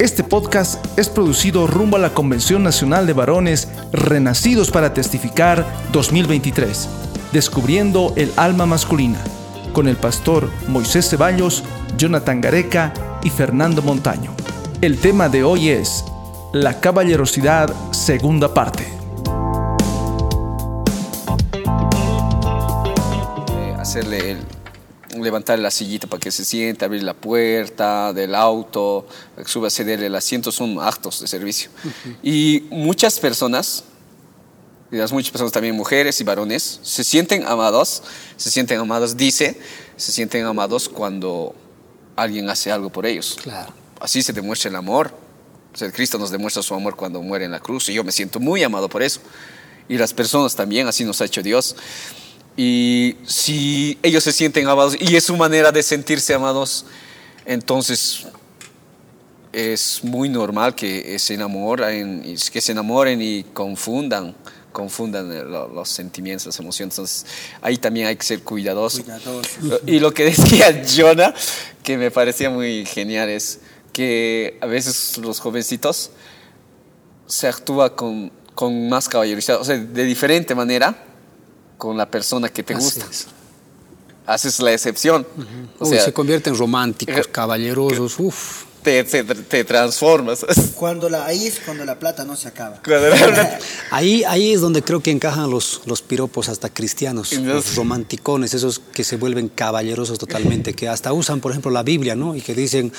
Este podcast es producido rumbo a la Convención Nacional de Varones Renacidos para Testificar 2023, descubriendo el alma masculina, con el pastor Moisés Ceballos, Jonathan Gareca y Fernando Montaño. El tema de hoy es la caballerosidad segunda parte. Eh, hacerle el, levantar la sillita para que se siente, abrir la puerta del auto, sube a cederle el asiento, son actos de servicio. Y muchas personas, y las muchas personas también mujeres y varones, se sienten amados, se sienten amados, dice, se sienten amados cuando alguien hace algo por ellos. Claro. Así se demuestra el amor. O sea, Cristo nos demuestra su amor cuando muere en la cruz y yo me siento muy amado por eso. Y las personas también, así nos ha hecho Dios. Y si ellos se sienten amados y es su manera de sentirse amados, entonces es muy normal que se enamoren, que se enamoren y confundan confundan los sentimientos, las emociones. Entonces, ahí también hay que ser cuidadoso. cuidadoso. Y lo que decía Jonah, que me parecía muy genial, es que a veces los jovencitos se actúa con, con más caballerosidad, o sea, de diferente manera con la persona que te gusta. Haces la excepción. o sea, se convierten románticos, caballerosos, uff. Te, te, transformas. Cuando la, ahí es cuando la plata no se acaba. ahí, ahí es donde creo que encajan los, los piropos hasta cristianos, los romanticones, esos que se vuelven caballerosos totalmente, que hasta usan, por ejemplo, la Biblia, ¿no? Y que dicen,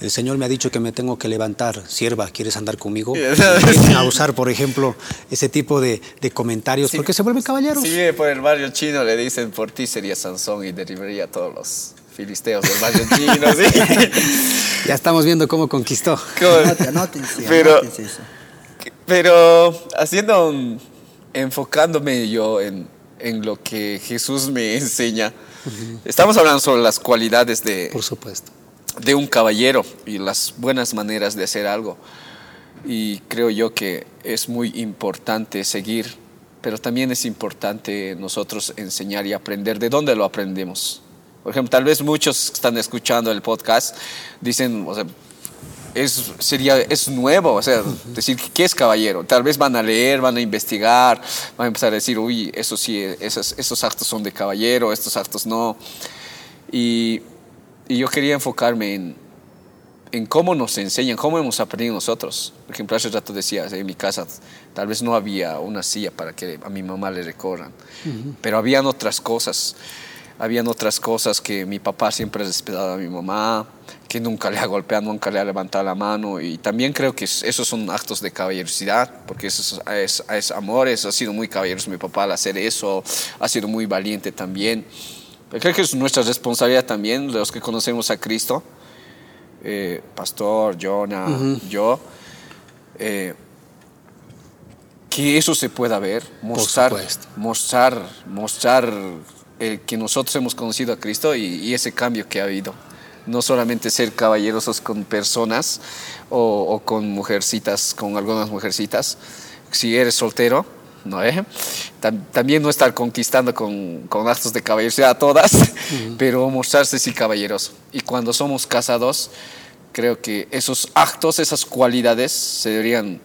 el Señor me ha dicho que me tengo que levantar, sierva, ¿quieres andar conmigo? A usar, por ejemplo, ese tipo de, comentarios, porque se vuelven caballeros. Sí, por el barrio chino le dicen, por ti sería Sansón y derribaría a todos los filisteos del barrio chino. ya estamos viendo cómo conquistó. Anótense, pero, pero haciendo, enfocándome yo en, en, lo que Jesús me enseña, estamos hablando sobre las cualidades de... Por supuesto de un caballero y las buenas maneras de hacer algo. Y creo yo que es muy importante seguir, pero también es importante nosotros enseñar y aprender de dónde lo aprendemos. Por ejemplo, tal vez muchos que están escuchando el podcast dicen, o sea, es, sería, es nuevo, o sea, decir qué es caballero. Tal vez van a leer, van a investigar, van a empezar a decir, uy, eso sí, esos, esos actos son de caballero, estos actos no. Y y yo quería enfocarme en, en cómo nos enseñan, cómo hemos aprendido nosotros. Por ejemplo, hace rato decía, en mi casa tal vez no había una silla para que a mi mamá le recorran, pero habían otras cosas. Habían otras cosas que mi papá siempre ha respetado a mi mamá, que nunca le ha golpeado, nunca le ha levantado la mano. Y también creo que esos son actos de caballerosidad, porque eso es, es, amor, eso ha sido muy caballeroso mi papá al hacer eso, ha sido muy valiente también. Creo que es nuestra responsabilidad también, los que conocemos a Cristo, eh, Pastor, Jonah, yo, eh, que eso se pueda ver, mostrar, mostrar, mostrar eh, que nosotros hemos conocido a Cristo y, ese cambio que ha habido. No solamente ser caballerosos con personas o, o con mujercitas, con algunas mujercitas. Si eres soltero, ¿no? Eh? también no estar conquistando con, con actos de caballerosidad a todas, pero mostrarse sí caballeroso. Y cuando somos casados, creo que esos actos, esas cualidades se deberían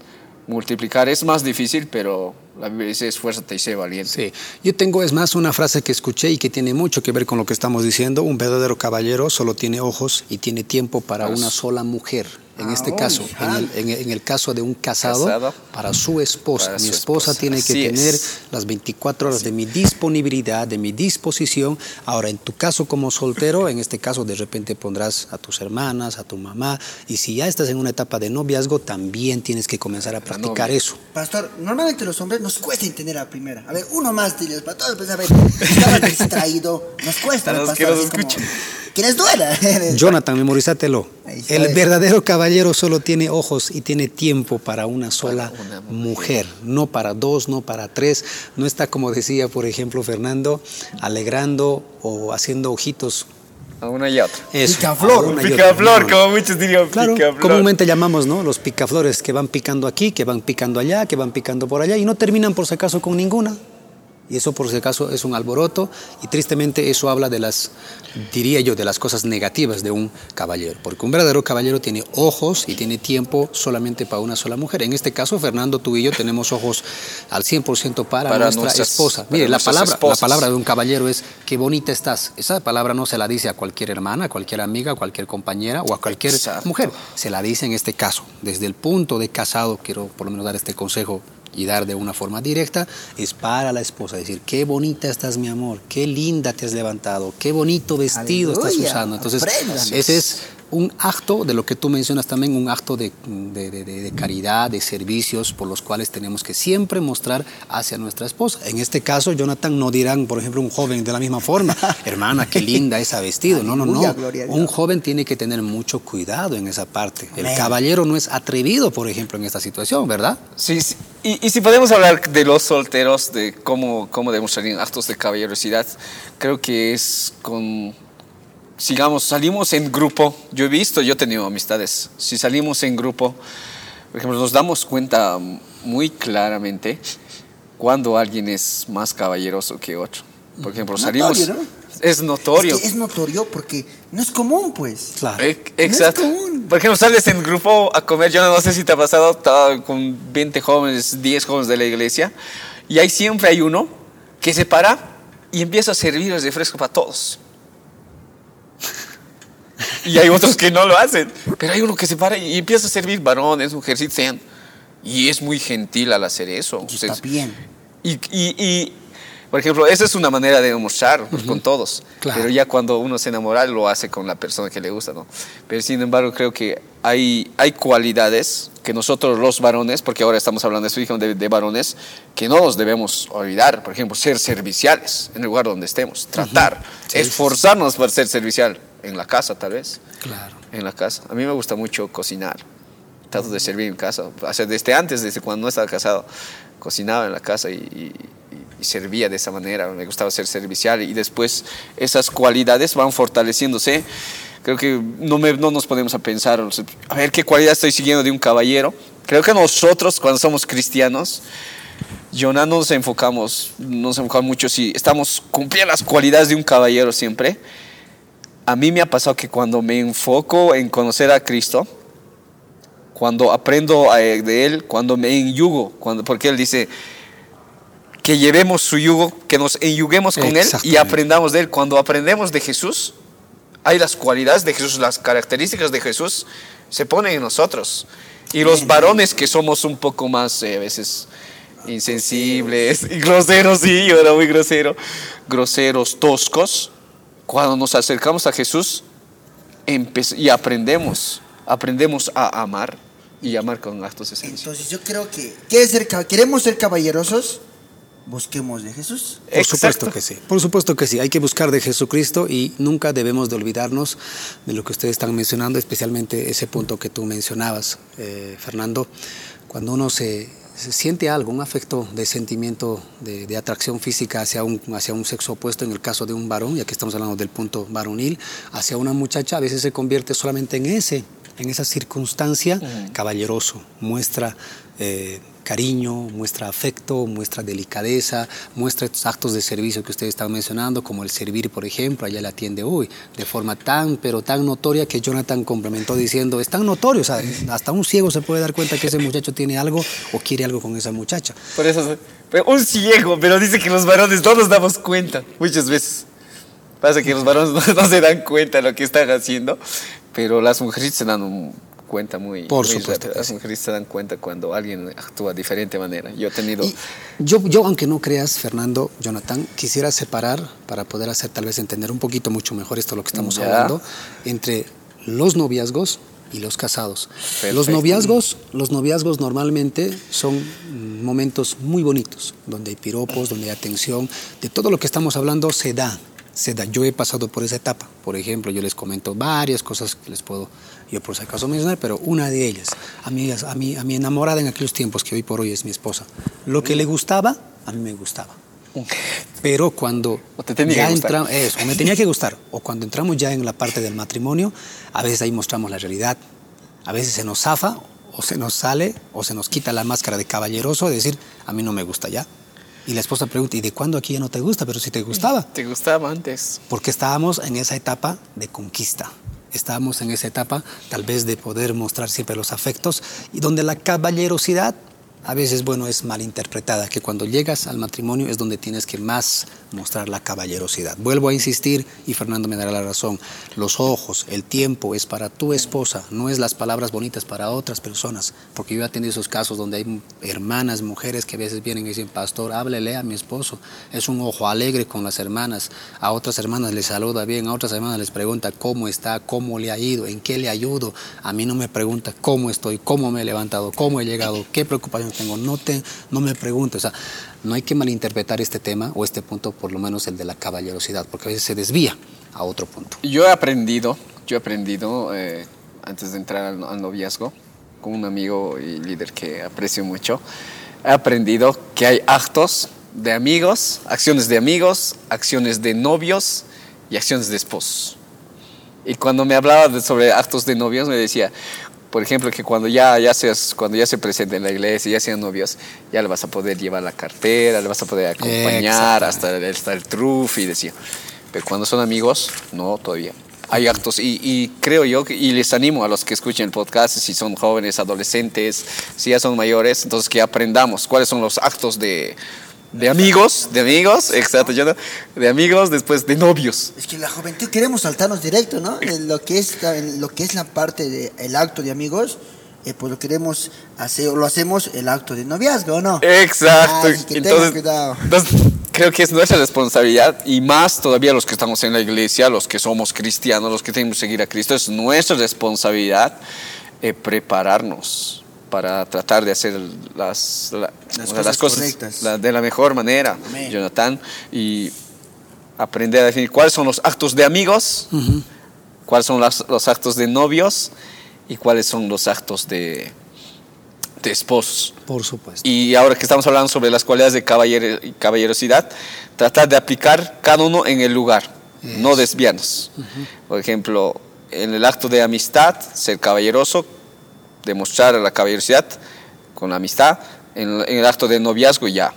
multiplicar. Es más difícil, pero la Biblia dice esfuérzate y sé valiente. Sí, yo tengo, es más, una frase que escuché y que tiene mucho que ver con lo que estamos diciendo. Un verdadero caballero solo tiene ojos y tiene tiempo para una sola mujer en este ah, caso, en el, en, el, caso de un casado, para su esposa. mi esposa, tiene que tener las 24 horas de mi disponibilidad, de mi disposición. Ahora, en tu caso como soltero, en este caso de repente pondrás a tus hermanas, a tu mamá, y si ya estás en una etapa de noviazgo, también tienes que comenzar a practicar eso. Pastor, normalmente los hombres nos cuesta entender a primera. A ver, uno más, diles, para todos, pues a ver, estaba distraído, nos cuesta. Para los que nos escuchen. ¿Quieres duela? Jonathan, memorízatelo. El verdadero caballero solo tiene ojos y tiene tiempo para una sola mujer. no para dos, no para tres. No está, como decía, por ejemplo, Fernando, alegrando o haciendo ojitos a una y otra. Picaflor. Picaflor, como muchos dirían. Claro, comúnmente llamamos, ¿no? Los picaflores que van picando aquí, que van picando allá, que van picando por allá y no terminan por si acaso con ninguna. Y eso por si acaso es un alboroto y tristemente eso habla de las, diría yo, de las cosas negativas de un caballero. Porque un verdadero caballero tiene ojos y tiene tiempo solamente para una sola mujer. En este caso, Fernando, tú y yo tenemos ojos al 100% para, Para nuestra nuestras- esposa. para Mire, la palabra, la palabra de un caballero es qué bonita estás. Esa palabra no se la dice a cualquier hermana, a cualquier amiga, a cualquier compañera o a cualquier Exacto. mujer. Se la dice en este caso. Desde el punto de casado, quiero por lo menos dar este consejo y dar de una forma directa, es para la esposa. Decir, qué bonita estás, mi amor, qué linda te has levantado, qué bonito vestido estás usando. Entonces, ese es un acto de lo que tú mencionas también, un acto de, de- de- de- de caridad, de servicios por los cuales tenemos que siempre mostrar hacia nuestra esposa. En este caso, Jonathan, no dirán, por ejemplo, un joven de la misma forma, hermana, qué linda esa vestido. No, no, no. Un joven tiene que tener mucho cuidado en esa parte. El Amén. caballero no es atrevido, por ejemplo, en esta situación, ¿verdad? Sí, sí. Y, y si podemos hablar de los solteros, de cómo, cómo demostrarían actos de caballerosidad, creo que es con, sigamos, salimos en grupo, yo he visto, yo he tenido amistades, si salimos en grupo, por ejemplo, nos damos cuenta muy claramente cuando alguien es más caballeroso que otro. Por ejemplo, salimos... Notorio, ¿no? Es notorio. Es, que es notorio porque no es común, pues. Claro. Eh, Exacto. No es común. Por ejemplo, sales en grupo a comer, yo no sé si te ha pasado, estaba con 20 jóvenes, 10 jóvenes de la iglesia, y ahí siempre hay uno que se para y empieza a servir el refresco para todos. Y hay otros que no lo hacen, pero hay uno que se para y empieza a servir varones, mujercitas, sean. Y es muy gentil al hacer eso. Y está bien. Y, y- y, por ejemplo, esa es una manera de demostrar pues, con todos. Claro. Pero ya cuando uno se enamora, lo hace con la persona que le gusta, ¿no? Pero sin embargo, creo que hay, hay cualidades que nosotros los varones, porque ahora estamos hablando de de, varones, que no los debemos olvidar. Por ejemplo, ser serviciales en el lugar donde estemos, tratar, Sí, esforzarnos por ser servicial en la casa, tal vez Claro. en la casa. A mí me gusta mucho cocinar. Trato de servir en casa. O sea, desde antes, desde cuando no estaba casado, cocinaba en la casa y, y- y servía de esa manera. Me gustaba ser servicial y después esas cualidades van fortaleciéndose. Creo que no, me- no nos podemos a pensar, a ver qué cualidad estoy siguiendo de un caballero. Creo que nosotros, cuando somos cristianos, Jonah no nos enfocamos, no nos enfocamos mucho si estamos cumpliendo las cualidades de un caballero siempre. A mí me ha pasado que cuando me enfoco en conocer a Cristo, cuando aprendo eh, de Él, cuando me enyugo, cuando, porque Él dice que llevemos su yugo, que nos enyuguemos con Él y aprendamos de Él. Cuando aprendemos de Jesús, hay las cualidades de Jesús, las características de Jesús se ponen en nosotros. Y los varones que somos un poco más eh, a veces insensibles y groseros, sí, yo era muy grosero, groseros, toscos, cuando nos acercamos a Jesús y aprendemos, aprendemos a amar y amar con actos servicio. Entonces yo creo que ¿quieres ser ca- queremos ser caballerosos, busquemos de Jesús. Por supuesto que sí, por supuesto que sí. Hay que buscar de Jesucristo y nunca debemos de olvidarnos de lo que ustedes están mencionando, especialmente ese punto que tú mencionabas, eh, Fernando. Cuando uno se, se siente algo, un afecto de sentimiento de, de atracción física hacia un, hacia un sexo opuesto, en el caso de un varón, ya que estamos hablando del punto varonil, hacia una muchacha, a veces se convierte solamente en ese, en esa circunstancia caballeroso, muestra eh, cariño, muestra afecto, muestra delicadeza, muestra estos actos de servicio que ustedes están mencionando, como el servir, por ejemplo, allá le atiende hoy, de forma tan, pero tan notoria que Jonathan complementó diciendo, es tan notorio, o sea, hasta un ciego se puede dar cuenta que ese muchacho tiene algo o quiere algo con esa muchacha. Por eso, un ciego, pero dice que los varones no nos damos cuenta muchas veces. Pasa que los varones no, no se dan cuenta de lo que están haciendo, pero las mujeres se dan un- cuenta muy, Por muy supuesto rápido. Las mujeres se dan cuenta cuando alguien actúa de diferente manera. Yo he tenido... Y yo, yo, aunque no creas, Fernando, Jonathan, quisiera separar para poder hacer tal vez entender un poquito mucho mejor esto de lo que estamos Ya. hablando entre los noviazgos y los casados. Los noviazgos, los noviazgos normalmente son momentos muy bonitos, donde hay piropos, donde hay atención, de todo lo que estamos hablando se da, se da. Yo he pasado por esa etapa. Por ejemplo, yo les comento varias cosas que les puedo yo por si acaso mencionar, pero una de ellas, a mi, a, mi, a mi enamorada en aquellos tiempos, que hoy por hoy es mi esposa, lo que le gustaba, a mí me gustaba. Pero cuando O te tenía ya que gustar. entra- eso, me tenía que gustar, o cuando entramos ya en la parte del matrimonio, a veces ahí mostramos la realidad, a veces se nos zafa, o se nos sale, o se nos quita la máscara de caballeroso, de decir, a mí no me gusta ya. Y la esposa pregunta, ¿y de cuándo aquí ya no te gusta? Pero si te gustaba. ¿Te gustaba antes? Porque estábamos en esa etapa de conquista. Estábamos en esa etapa tal vez de poder mostrar siempre los afectos y donde la caballerosidad a veces, bueno, es malinterpretada, que cuando llegas al matrimonio es donde tienes que más mostrar la caballerosidad. Vuelvo a insistir, y Fernando me dará la razón, los ojos, el tiempo es para tu esposa, no es las palabras bonitas para otras personas, porque yo he tenido esos casos donde hay hermanas, mujeres que a veces vienen y dicen, pastor, háblele a mi esposo, es un ojo alegre con las hermanas, a otras hermanas les saluda bien, a otras hermanas les pregunta cómo está, cómo le ha ido, en qué le ayudo, a mí no me pregunta cómo estoy, cómo me he levantado, cómo he llegado, qué preocupación tengo, no, te, no me preguntes. O sea, no hay que malinterpretar este tema o este punto, por lo menos el de la caballerosidad, porque a veces se desvía a otro punto. Yo he aprendido, yo he aprendido eh, antes de entrar al, al noviazgo, con un amigo y líder que aprecio mucho, he aprendido que hay actos de amigos, acciones de amigos, acciones de novios y acciones de esposos. Y cuando me hablaba de, sobre actos de novios, me decía, por ejemplo, que cuando ya, ya, seas, cuando ya se presente en la iglesia, ya sean novios, ya le vas a poder llevar la cartera, le vas a poder acompañar hasta el, hasta el truf y decía. Pero cuando son amigos, no, todavía. Hay actos y, y, creo yo, y les animo a los que escuchen el podcast, si son jóvenes, adolescentes, si ya son mayores, entonces que aprendamos cuáles son los actos de, de amigos, de amigos, exacto, yo no, de amigos, después de novios. Es que la juventud queremos saltarnos directo, ¿no? En lo que es, en lo que es la parte del acto de amigos, eh, pues lo queremos hacer, o lo hacemos el acto de noviazgo, ¿no? Exacto. Ay, que entonces, cuidado. entonces, creo que es nuestra responsabilidad y más todavía los que estamos en la iglesia, los que somos cristianos, los que tenemos que seguir a Cristo, es nuestra responsabilidad eh, prepararnos para tratar de hacer las, la, Las cosas las cosas la- de la mejor manera, Amén. Jonathan, y aprender a definir cuáles son los actos de amigos, cuáles son las- los actos de novios y cuáles son los actos de, de esposos. Por supuesto. Y ahora que estamos hablando sobre las cualidades de caballero- caballerosidad, tratar de aplicar cada uno en el lugar, no desviarnos. Por ejemplo, en el acto de amistad, ser caballeroso, demostrar la caballerosidad con la amistad. En, en el acto de noviazgo, ya,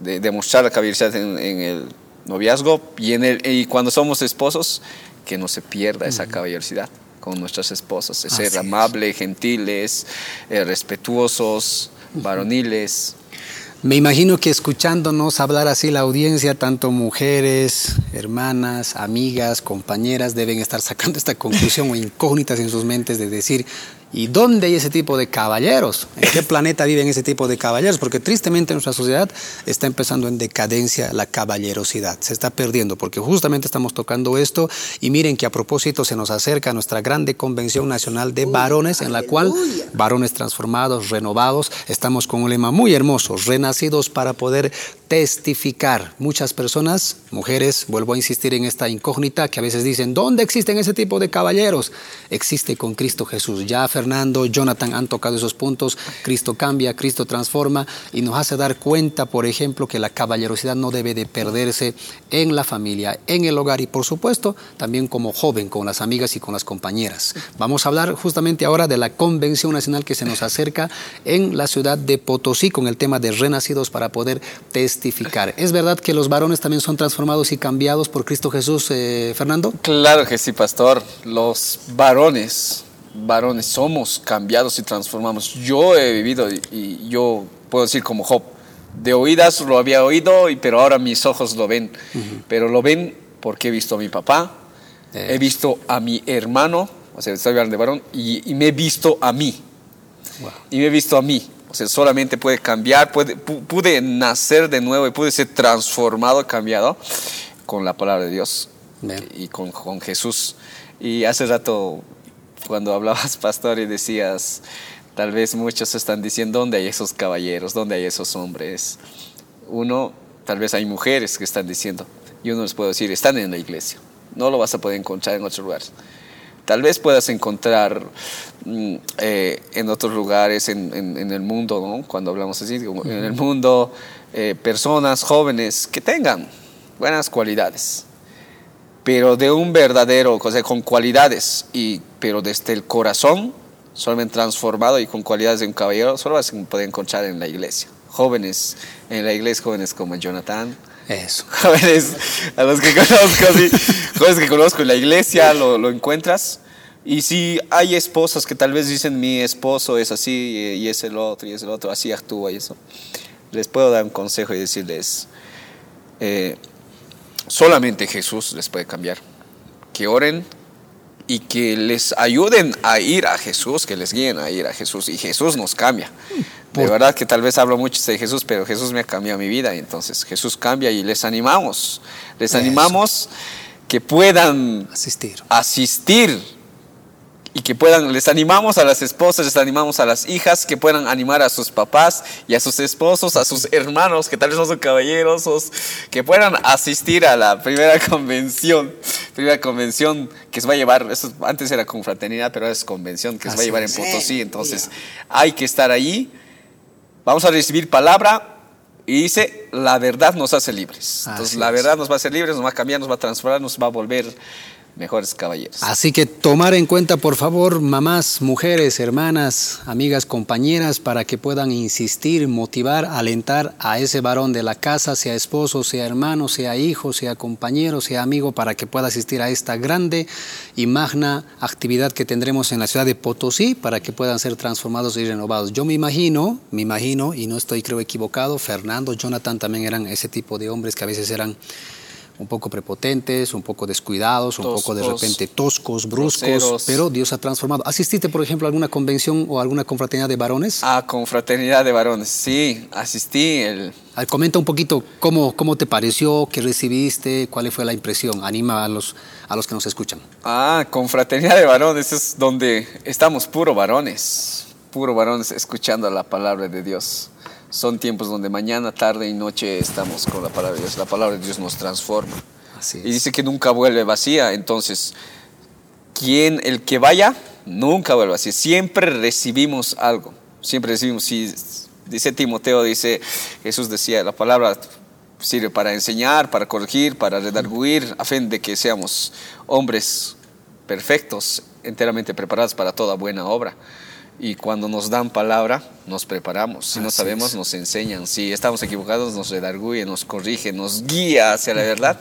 de, demostrar la caballerosidad en, en el noviazgo. Y, en el, y cuando somos esposos, que no se pierda esa caballerosidad con nuestras esposas, de ser es. amables, gentiles, eh, respetuosos, varoniles. Me imagino que escuchándonos hablar así la audiencia, tanto mujeres, hermanas, amigas, compañeras, deben estar sacando esta conclusión o incógnitas en sus mentes de decir, ¿y dónde hay ese tipo de caballeros? ¿En qué planeta viven ese tipo de caballeros? Porque tristemente nuestra sociedad está empezando en decadencia la caballerosidad, se está perdiendo, porque justamente estamos tocando esto y miren que a propósito se nos acerca nuestra grande convención nacional de varones en la cual varones transformados, renovados. Estamos con un lema muy hermoso, renacidos para poder testificar. Muchas personas, mujeres, vuelvo a insistir en esta incógnita que a veces dicen, ¿dónde existen ese tipo de caballeros? Existe con Cristo Jesús. Ya Fernando, Jonathan han tocado esos puntos. Cristo cambia, Cristo transforma y nos hace dar cuenta, por ejemplo, que la caballerosidad no debe de perderse en la familia, en el hogar y, por supuesto, también como joven, con las amigas y con las compañeras. Vamos a hablar justamente ahora de la Convención Nacional que se nos acerca en la ciudad de Potosí con el tema de renacidos para poder testificar. ¿Es verdad que los varones también son transformados y cambiados por Cristo Jesús, eh, Fernando? Claro que sí, pastor. Los varones, varones somos cambiados y transformamos. Yo he vivido y, y yo puedo decir como Job, de oídas lo había oído, y, pero ahora mis ojos lo ven. Pero lo ven porque he visto a mi papá, Eh. he visto a mi hermano, o sea, estoy hablando de varón, y, y me he visto a mí. Wow. Y me he visto a mí. O sea, solamente puede cambiar, puede, pu- pude nacer de nuevo y pude ser transformado, cambiado con la palabra de Dios Bien. y con, con Jesús. Y hace rato, cuando hablabas, pastor, y decías, tal vez muchos están diciendo, ¿dónde hay esos caballeros? ¿Dónde hay esos hombres? Uno, tal vez hay mujeres que están diciendo, y uno les puedo decir, están en la iglesia. No lo vas a poder encontrar en otros lugares. Tal vez puedas encontrar mm, eh, en otros lugares en, en- en el mundo, ¿no? cuando hablamos así, en el mundo, eh, personas jóvenes que tengan buenas cualidades, pero de un verdadero, o sea, con cualidades, y, pero desde el corazón, solamente transformado y con cualidades de un caballero, solo vas a poder encontrar en la iglesia. jóvenes en la iglesia, jóvenes como Jonathan. Eso. Jóvenes a los que conozco, sí, jóvenes que conozco en la iglesia, lo, lo encuentras. Y si hay esposas que tal vez dicen mi esposo es así y es el otro y es el otro, así actúa y eso, les puedo dar un consejo y decirles, eh, solamente Jesús les puede cambiar. Que oren y que les ayuden a ir a Jesús, que les guíen a ir a Jesús. Y Jesús nos cambia. De verdad que tal vez hablo mucho de Jesús, pero Jesús me ha cambiado mi vida. Y entonces Jesús cambia y les animamos. Les Eso. animamos que puedan Asistir. asistir y que puedan, les animamos a las esposas, les animamos a las hijas, que puedan animar a sus papás y a sus esposos, a sus hermanos, que tal vez no son caballeros, os- que puedan asistir a la primera convención, primera convención que se va a llevar, eso antes era confraternidad, pero ahora es convención que se va a Así llevar en. Potosí, entonces hay que estar ahí, vamos a recibir palabra. Y dice, la verdad nos hace libres. Entonces, Así la es. verdad nos va a hacer libres, nos va a cambiar, nos va a transformar, nos va a volver mejores caballeros. Así que tomar en cuenta, por favor, mamás, mujeres, hermanas, amigas, compañeras, para que puedan insistir, motivar, alentar a ese varón de la casa, sea esposo, sea hermano, sea hijo, sea compañero, sea amigo, para que pueda asistir a esta grande y magna actividad que tendremos en la ciudad de Potosí, para que puedan ser transformados y renovados. Yo me imagino, me imagino, y no estoy creo equivocado, Fernando, Jonathan también eran ese tipo de hombres que a veces eran un poco prepotentes, un poco descuidados, un poco de repente toscos, bruscos, groseros. pero Dios ha transformado. ¿Asististe, por ejemplo, a alguna convención o alguna confraternidad de varones? A confraternidad de varones, sí, asistí. El, A comenta un poquito cómo, cómo te pareció, qué recibiste, cuál fue la impresión. Anima a los, a los que nos escuchan. ah, confraternidad de varones es donde estamos puro varones, puro varones escuchando la palabra de Dios. Son tiempos donde mañana, tarde y noche estamos con la palabra de Dios. La palabra de Dios nos transforma. Así Y dice que nunca vuelve vacía. Entonces, quien, el que vaya, nunca vuelve vacía. Siempre recibimos algo. Siempre recibimos. Si, dice Timoteo, dice, Jesús decía, la palabra sirve para enseñar, para corregir, para redarguir, a fin de que seamos hombres perfectos, enteramente preparados para toda buena obra. Y cuando nos dan palabra, nos preparamos. Si no Así sabemos, es. nos enseñan. Si estamos equivocados, nos redarguye, nos corrige, nos guía hacia la verdad.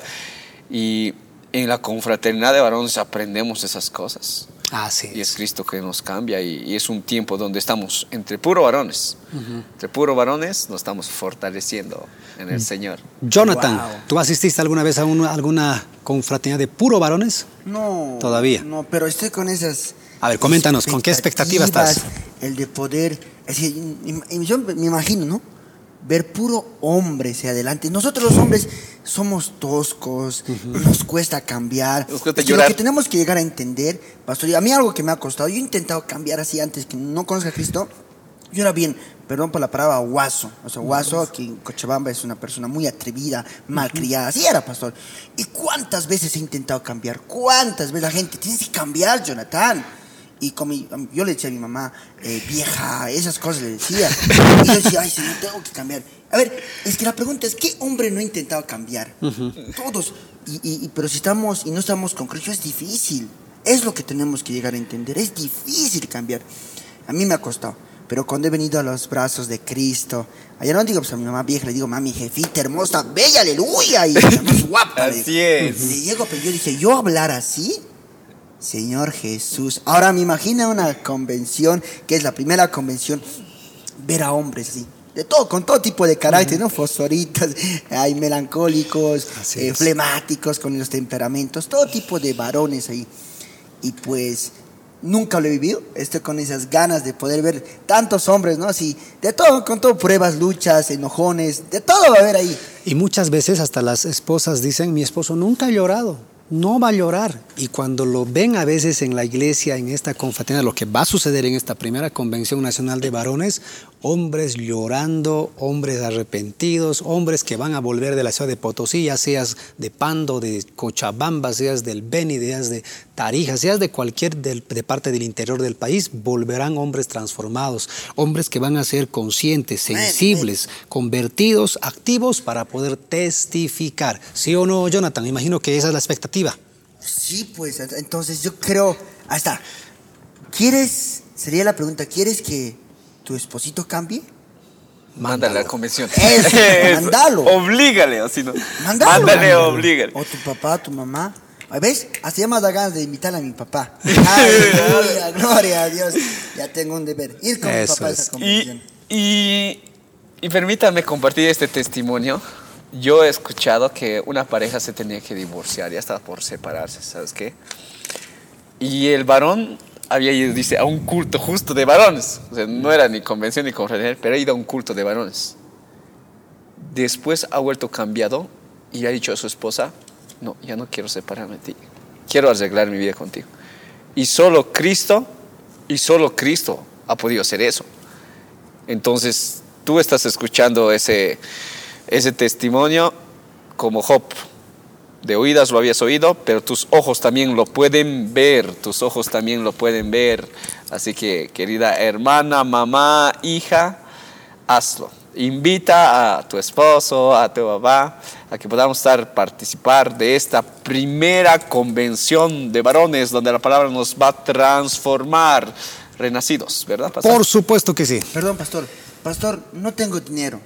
Y en la confraternidad de varones aprendemos esas cosas. Así Y es es. Cristo que nos cambia y, y es un tiempo donde estamos entre puro varones. Entre puro varones nos estamos fortaleciendo en el Señor. Jonathan, Wow. ¿tú asististe alguna vez a una- alguna confraternidad de puro varones? No. Todavía. No, pero estoy con esas. A ver, coméntanos, ¿con qué expectativa estás? El de poder. Es decir, yo me imagino, ¿no? Ver puro hombre hacia adelante. Nosotros los hombres somos toscos, nos cuesta cambiar. Nos cuesta llorar. Lo que tenemos que llegar a entender, pastor, y a mí algo que me ha costado, yo he intentado cambiar así antes que no conozca a Cristo. Yo era bien, perdón por la palabra, guaso. O sea, guaso aquí en Cochabamba es una persona muy atrevida, malcriada. Así era, pastor. ¿Y cuántas veces he intentado cambiar? ¿Cuántas veces la gente, tienes que cambiar, Jonathan? Y con mi- yo le decía a mi mamá, eh, vieja, esas cosas le decía. Y yo decía, ay, señor, tengo que cambiar. A ver, es que la pregunta es, ¿qué hombre no ha intentado cambiar? Todos. Y, y- pero si estamos y no estamos con Cristo, es difícil. Es lo que tenemos que llegar a entender. Es difícil cambiar. A mí me ha costado. Pero cuando he venido a los brazos de Cristo, allá no digo pues, a mi mamá vieja, le digo, mami, jefita hermosa, bella, aleluya, y más guapa. le- Así es. Le llego, pero yo dije, yo hablar así, Señor Jesús. Ahora me imagino una convención, que es la primera convención, ver a hombres así. De todo, con todo tipo de carácter, ¿no? Fosforitas, hay melancólicos, eh, flemáticos, con los temperamentos, todo tipo de varones ahí. Y pues nunca lo he vivido, estoy con esas ganas de poder ver tantos hombres, ¿no? Así, de todo, con todo, pruebas, luchas, enojones, de todo va a haber ahí. Y muchas veces hasta las esposas dicen, mi esposo nunca ha llorado, no va a llorar. Y cuando lo ven a veces en la iglesia, en esta confraternidad, lo que va a suceder en esta primera convención nacional de varones, hombres llorando, hombres arrepentidos, hombres que van a volver de la ciudad de Potosí, ya seas de Pando, de Cochabamba, seas del Beni, seas de Tarija, seas de cualquier del- de parte del interior del país, volverán hombres transformados, hombres que van a ser conscientes, sensibles, convertidos, activos para poder testificar. ¿Sí o no, Jonathan? Me imagino que esa es la expectativa. Sí, pues ent- entonces yo creo, ahí está. ¿Quieres, sería la pregunta, ¿quieres que tu esposito cambie? Mándale a la convención. Eso, mandalo. Oblígale, o si no. Mándalo. Mándale, Mándalo. oblígale. O tu papá, tu mamá. ¿Ves? Hasta ya me da ganas de invitar a mi papá. Aleluya, gloria a Dios. Ya tengo un deber. Ir con Eso mi papá a es. esa Y, convención. y, y permítanme compartir este testimonio. Yo he escuchado que una pareja se tenía que divorciar, ya estaba por separarse, ¿sabes qué? Y el varón había ido, dice, a un culto justo de varones. No era ni convención ni conferencia, pero ha ido a un culto de varones. Después ha vuelto cambiado y ha dicho a su esposa, no, ya no quiero separarme de ti, quiero arreglar mi vida contigo. Y solo Cristo, y solo Cristo ha podido hacer eso. Entonces, tú estás escuchando ese, ese testimonio como Job. De oídas lo habías oído, pero tus ojos también lo pueden ver, tus ojos también lo pueden ver. Así que, querida hermana, mamá, hija, hazlo. Invita a tu esposo, a tu papá, a que podamos estar, participar de esta primera convención de varones donde la palabra nos va a transformar, renacidos, ¿verdad? pastor? Por supuesto que sí. Perdón, pastor. Pastor, no tengo dinero.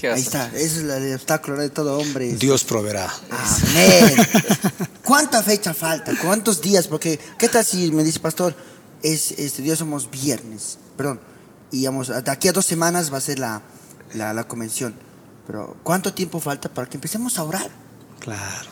¿Qué Ahí está. Ese es el obstáculo de todo hombre. Dios proveerá. Amén. ¿Cuánta fecha falta? ¿Cuántos días? Porque, ¿qué tal si me dice, pastor, es, este día somos viernes, perdón, y vamos, de aquí a dos semanas va a ser la, la, la convención. Pero, ¿cuánto tiempo falta para que empecemos a orar? Claro.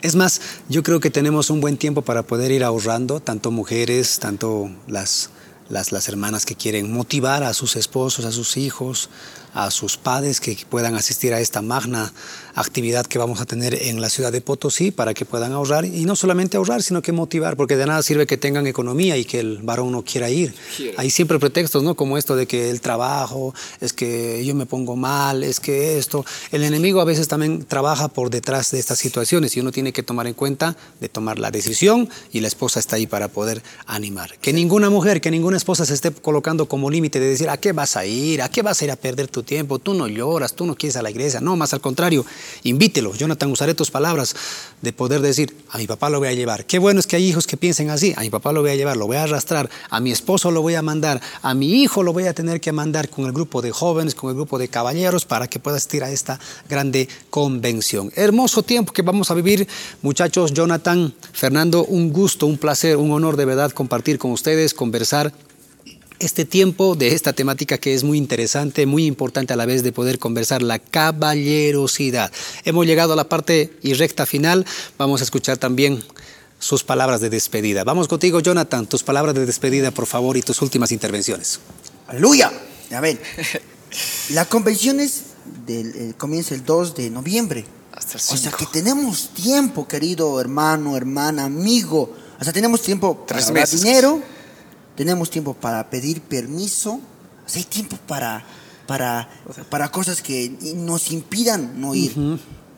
Es más, yo creo que tenemos un buen tiempo para poder ir ahorrando, tanto mujeres, tanto las, las, las hermanas que quieren motivar a sus esposos, a sus hijos, a sus padres que puedan asistir a esta magna actividad que vamos a tener en la ciudad de Potosí para que puedan ahorrar y no solamente ahorrar, sino que motivar, porque de nada sirve que tengan economía y que el varón no quiera ir. Hay siempre pretextos, ¿no? Como esto de que el trabajo, es que yo me pongo mal, es que esto. El enemigo a veces también trabaja por detrás de estas situaciones y uno tiene que tomar en cuenta de tomar la decisión y la esposa está ahí para poder animar. Que ninguna mujer, que ninguna esposa se esté colocando como límite de decir, ¿a qué vas a ir? ¿A qué vas a ir a perder tu tiempo? Tú no lloras, tú no quieres a la iglesia. No, más al contrario, invítelo. Jonathan, usaré tus palabras de poder decir, a mi papá lo voy a llevar. Qué bueno es que hay hijos que piensen así. A mi papá lo voy a llevar, lo voy a arrastrar. A mi esposo lo voy a mandar. A mi hijo lo voy a tener que mandar con el grupo de jóvenes, con el grupo de caballeros para que pueda asistir a esta grande convención. Hermoso tiempo que vamos a vivir, muchachos. Jonathan, Fernando, un gusto, un placer, un honor de verdad compartir con ustedes, conversar este tiempo de esta temática que es muy interesante, muy importante a la vez de poder conversar, la caballerosidad. Hemos llegado a la parte y recta final, vamos a escuchar también sus palabras de despedida. Vamos contigo, Jonathan, tus palabras de despedida, por favor, y tus últimas intervenciones. Aleluya. A ver, la convención es del, eh, comienza el 2 de noviembre. Hasta el O sea 5. que tenemos tiempo, querido hermano, hermana, amigo. O sea, tenemos tiempo para Tres meses. dinero, tenemos tiempo para pedir permiso, o sea, hay tiempo para, para, para cosas que nos impidan no ir.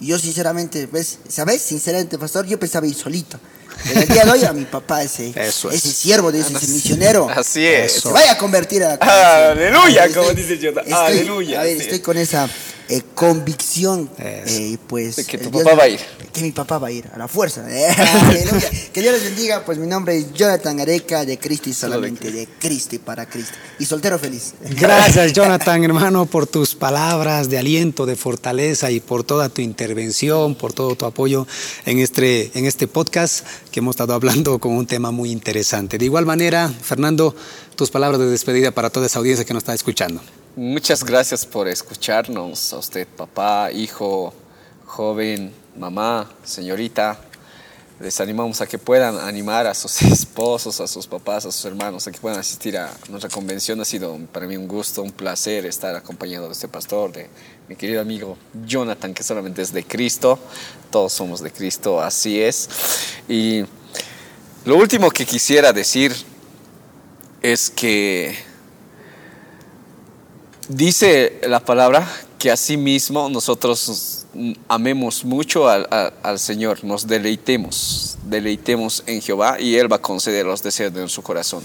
Y yo sinceramente, ¿ves? ¿sabes? Sinceramente, pastor, yo pensaba ir solito. Pero el día de hoy a mi papá, ese, Eso es. ese siervo de ese, ese misionero, Así es. se vaya a convertir a la. Aleluya, como Estoy- dice Jonathan. estoy- Aleluya, a ver, estoy con esa eh, convicción, eh, pues... De que tu Dios- papá va a ir. Que mi papá va a ir, a la fuerza. Eh, que Dios les bendiga, pues mi nombre es Jonathan Areca, de Cristo y Solo de solamente de Cristo y para Cristo. Y soltero feliz. Gracias, Jonathan, hermano, por tus palabras de aliento, de fortaleza y por toda tu intervención, por todo tu apoyo en este, en este podcast que hemos estado hablando con un tema muy interesante. De igual manera, Fernando, tus palabras de despedida para toda esa audiencia que nos está escuchando. Muchas gracias por escucharnos, a usted, papá, hijo, joven, mamá, señorita. Les animamos a que puedan animar a sus esposos, a sus papás, a sus hermanos, a que puedan asistir a nuestra convención. Ha sido para mí un gusto, un placer estar acompañado de este pastor, de mi querido amigo Jonathan, que solamente es de Cristo. Todos somos de Cristo, así es. Y lo último que quisiera decir es que Dice la palabra que asimismo nosotros amemos mucho al, Señor, nos deleitemos, deleitemos en Jehová y Él va a conceder los deseos de nuestro corazón.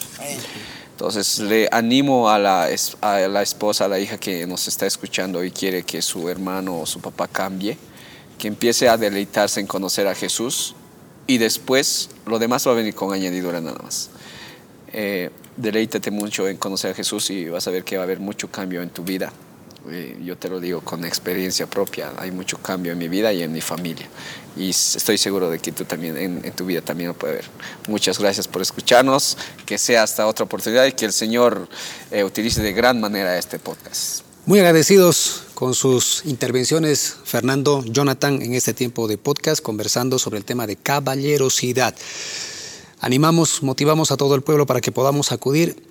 Entonces le animo a la, a la esposa, a la hija que nos está escuchando y quiere que su hermano o su papá cambie, que empiece a deleitarse en conocer a Jesús y después lo demás va a venir con añadidura nada más. Eh, deleítate mucho en conocer a Jesús y vas a ver que va a haber mucho cambio en tu vida. Eh, yo te lo digo con experiencia propia, hay mucho cambio en mi vida y en mi familia. Y estoy seguro de que tú también en, tu vida también lo puedes ver. Muchas gracias por escucharnos, que sea hasta otra oportunidad y que el Señor eh, utilice de gran manera este podcast. Muy agradecidos con sus intervenciones, Fernando, Jonathan, en este tiempo de podcast, conversando sobre el tema de caballerosidad. Animamos, motivamos a todo el pueblo para que podamos acudir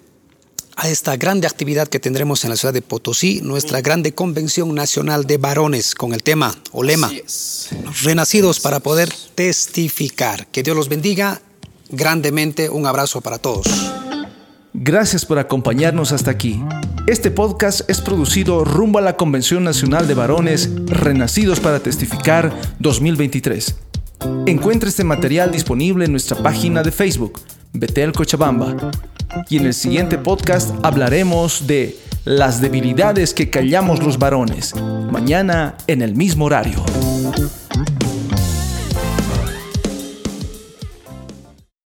a esta grande actividad que tendremos en la ciudad de Potosí, nuestra grande convención nacional de varones con el tema o lema, renacidos para poder testificar. Que Dios los bendiga grandemente. Un abrazo para todos. Gracias por acompañarnos hasta aquí. Este podcast es producido rumbo a la Convención Nacional de Varones Renacidos para Testificar 2023. Encuentra este material disponible en nuestra página de Facebook, Betel Cochabamba y en el siguiente podcast hablaremos de las debilidades que callamos los varones, mañana en el mismo horario.